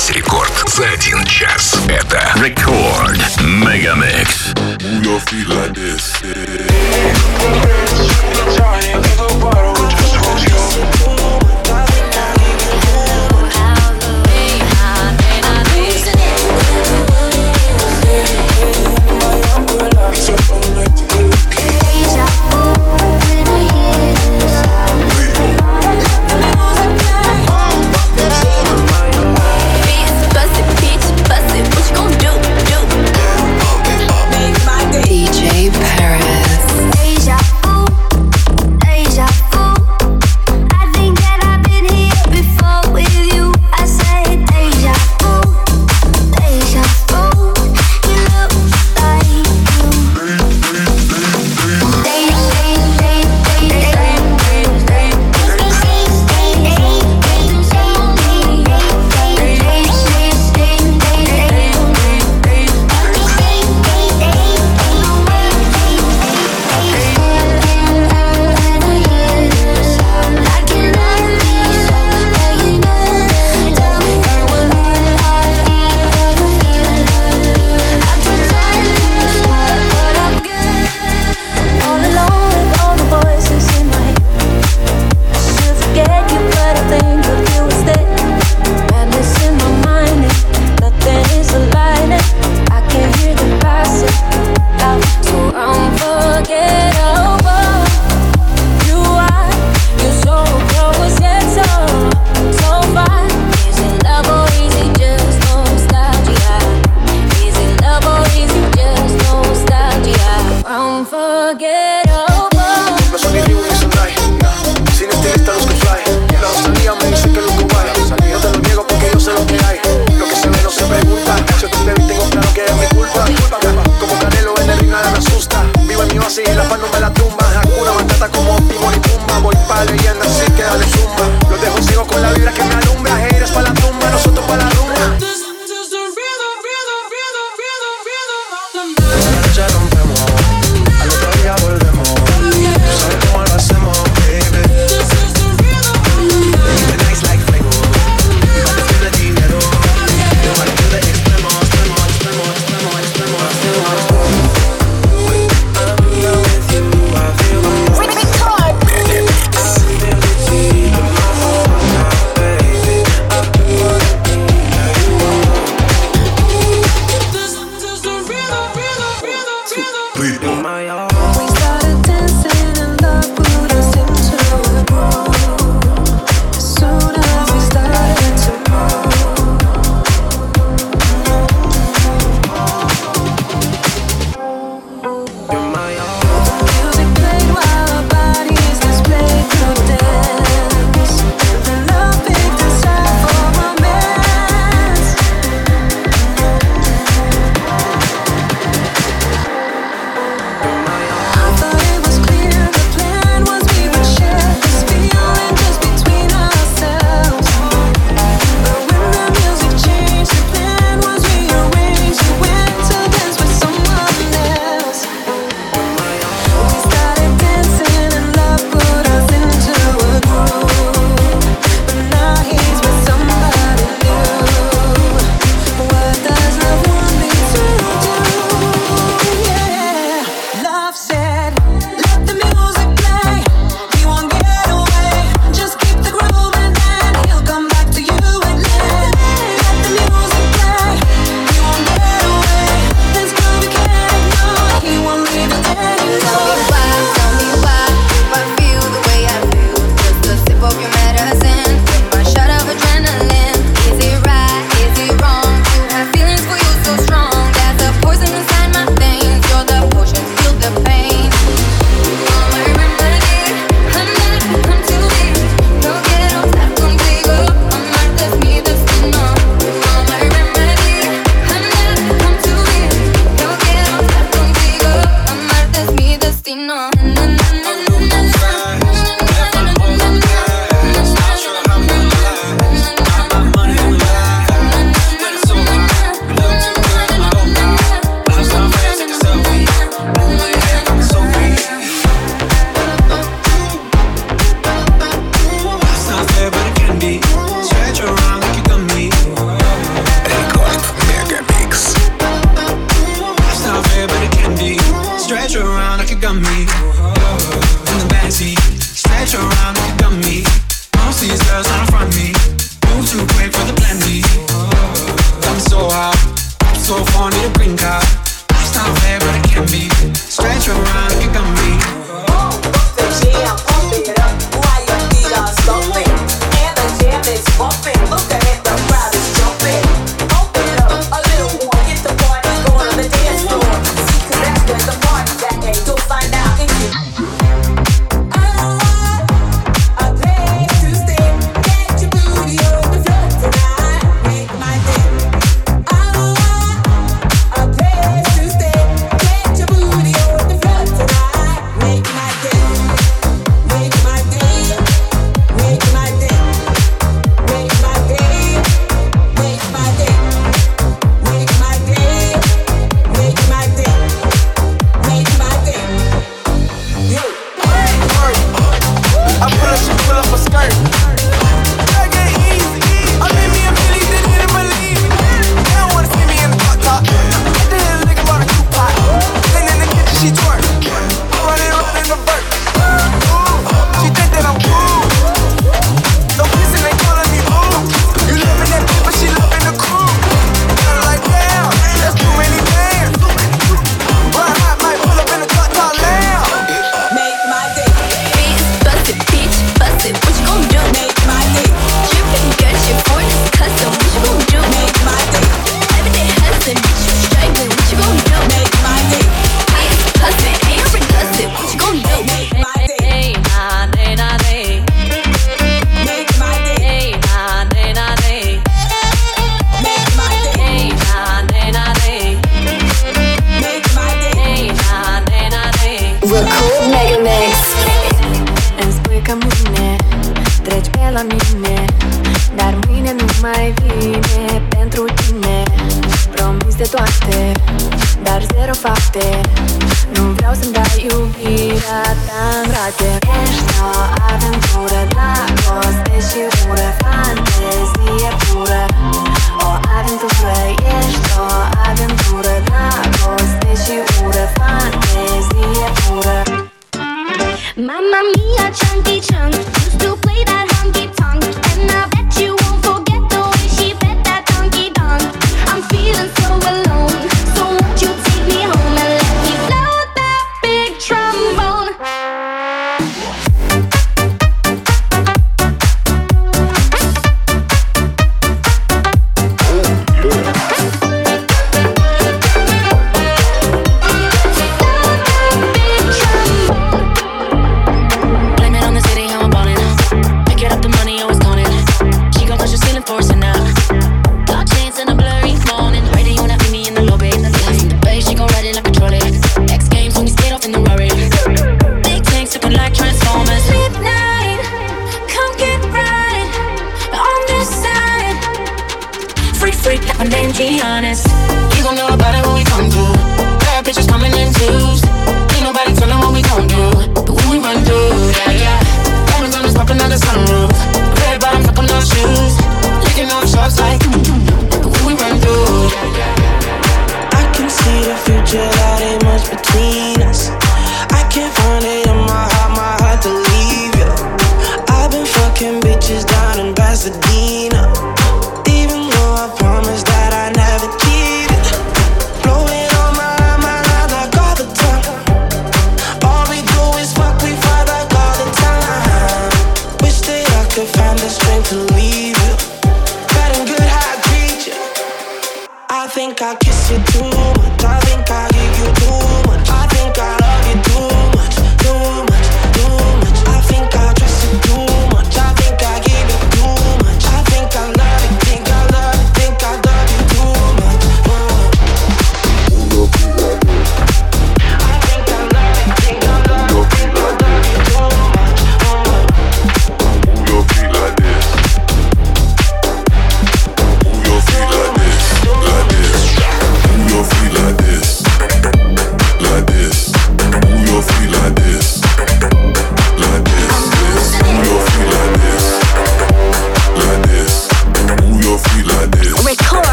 Весь рекорд за один час. Это Рекорд Мегамикс. Move your feet like this.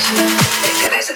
It can as a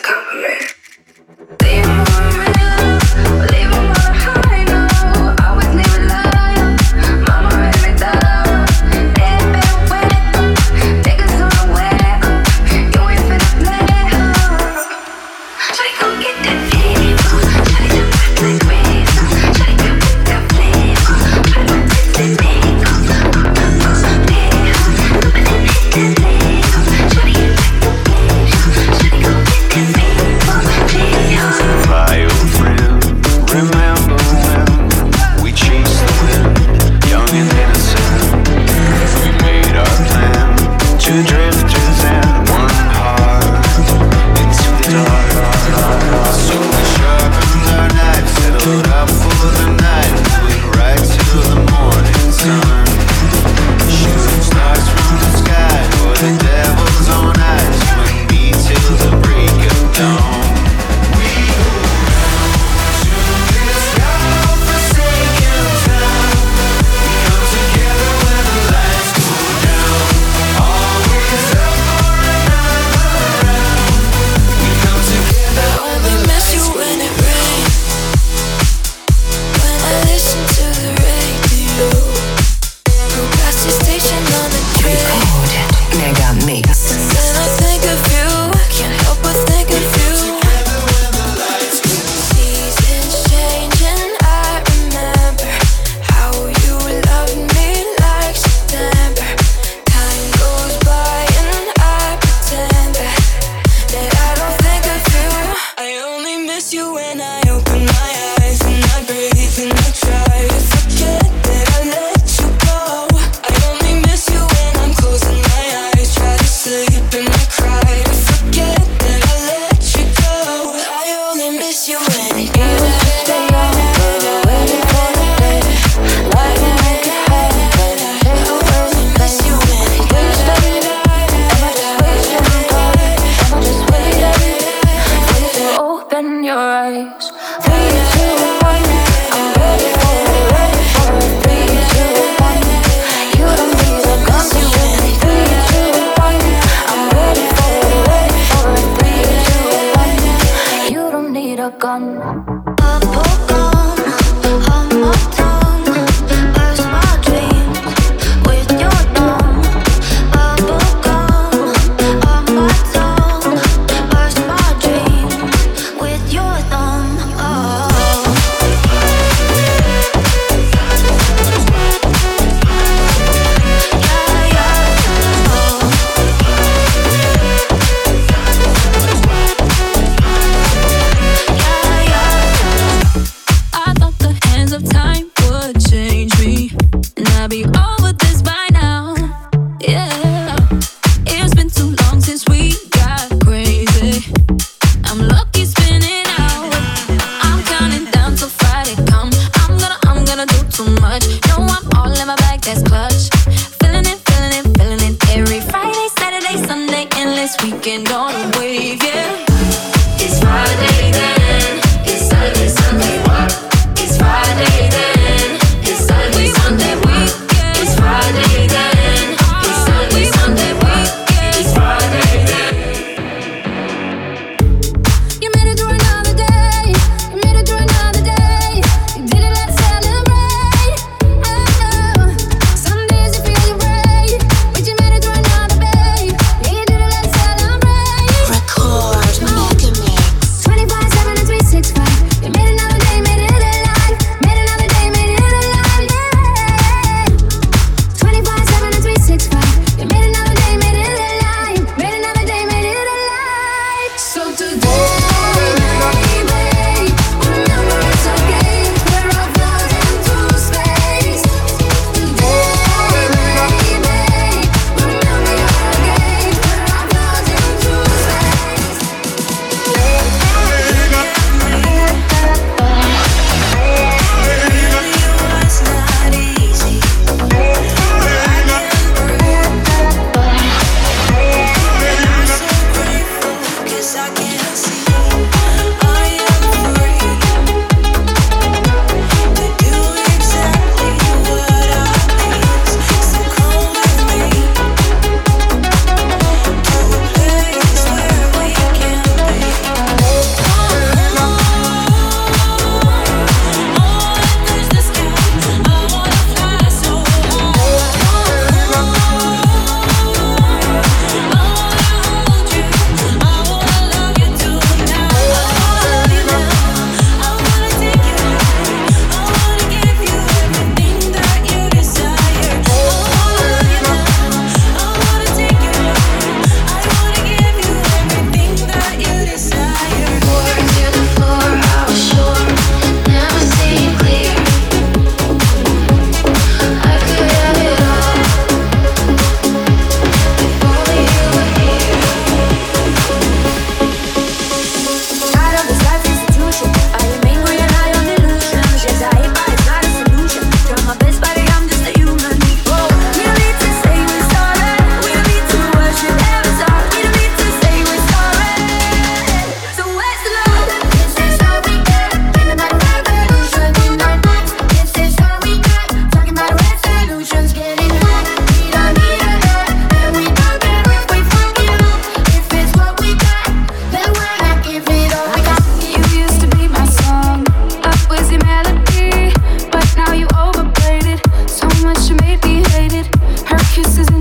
kisses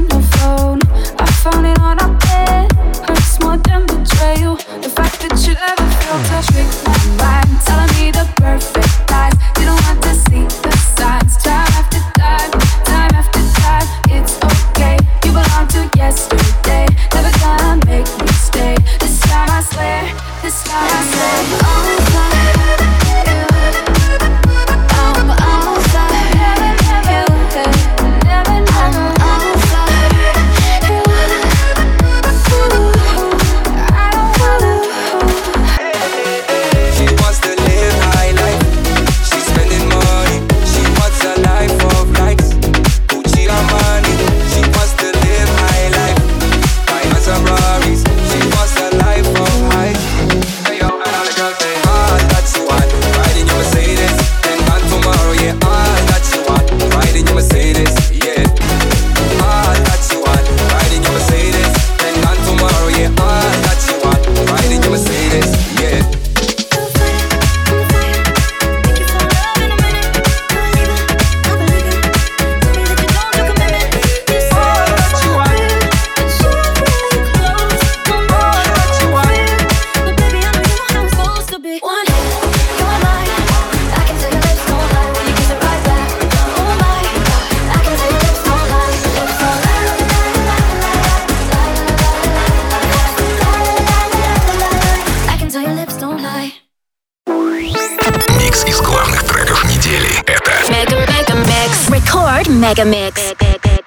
Mega Mix. Let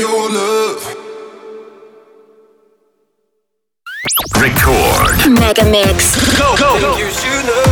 your love. Record. Mega Mix. Go, go, go.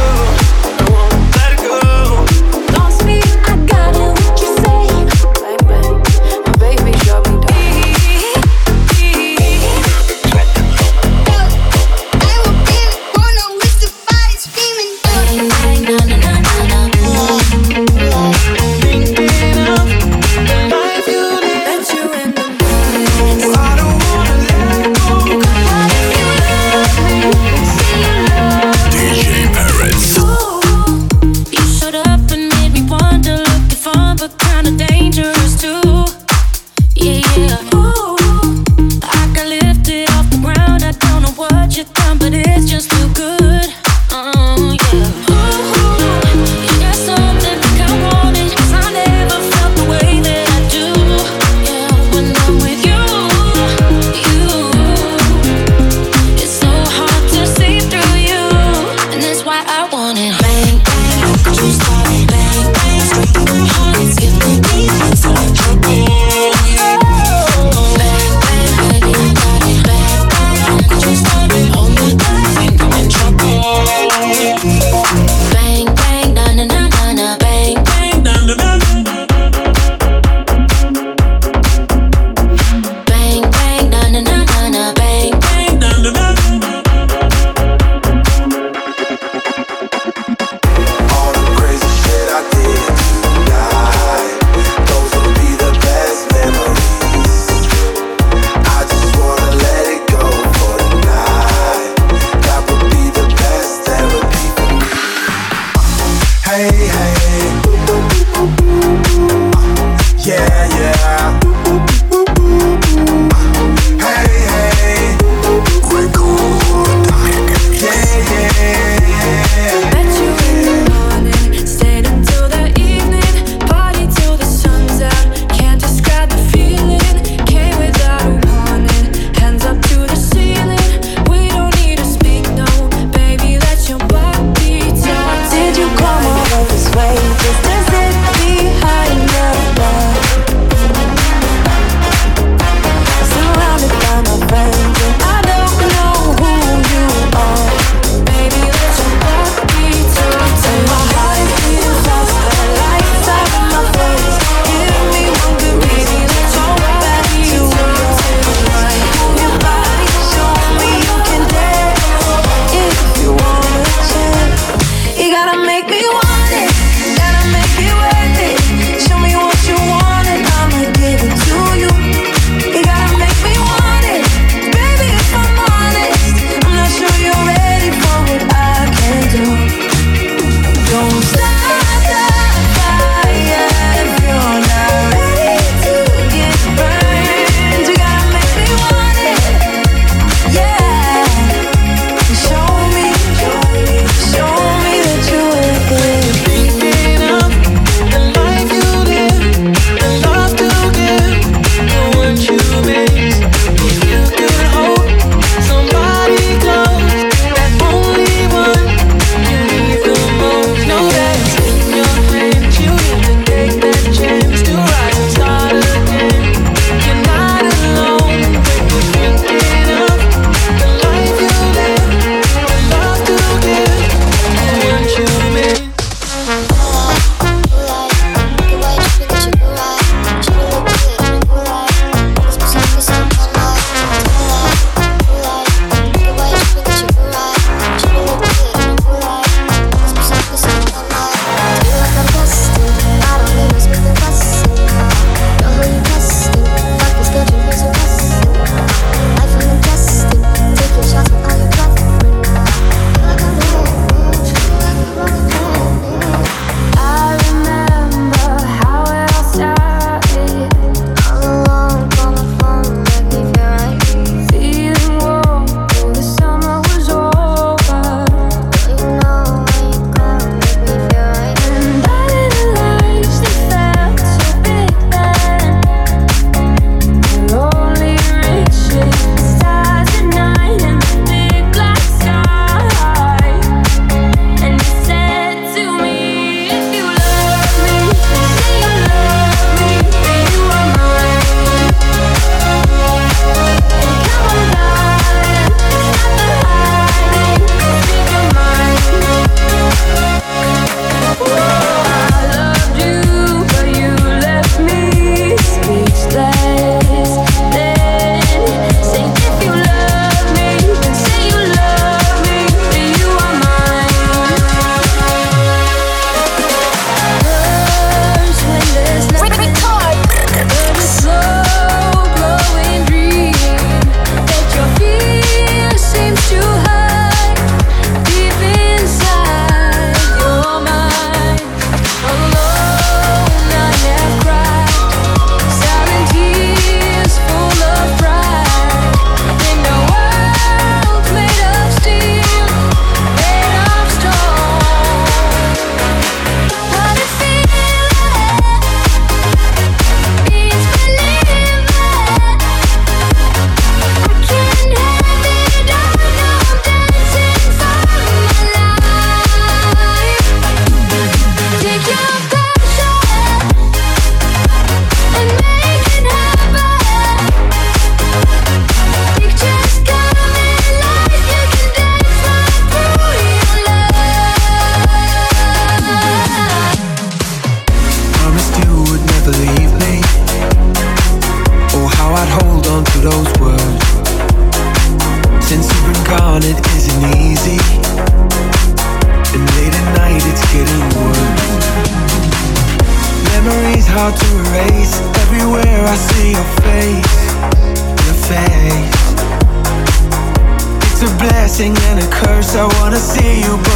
I wanna see you,